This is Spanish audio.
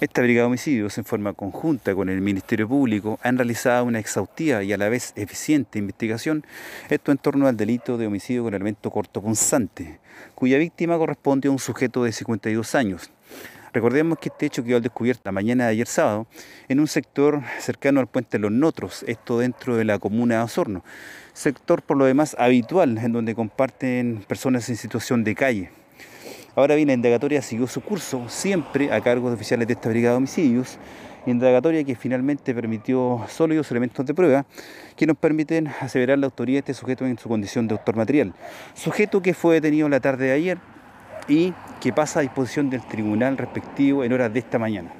Esta Brigada de Homicidios, en forma conjunta con el Ministerio Público, han realizado una exhaustiva y a la vez eficiente investigación, esto en torno al delito de homicidio con elemento cortopunzante, cuya víctima corresponde a un sujeto de 52 años. Recordemos que este hecho quedó al descubierto la mañana de ayer sábado en un sector cercano al puente Los Notros, esto dentro de la comuna de Osorno, sector por lo demás habitual en donde comparten personas en situación de calle. Ahora bien, la indagatoria siguió su curso, siempre a cargo de oficiales de esta brigada de homicidios, indagatoria que finalmente permitió sólidos elementos de prueba que nos permiten aseverar la autoría de este sujeto en su condición de autor material. Sujeto que fue detenido la tarde de ayer y que pasa a disposición del tribunal respectivo en horas de esta mañana.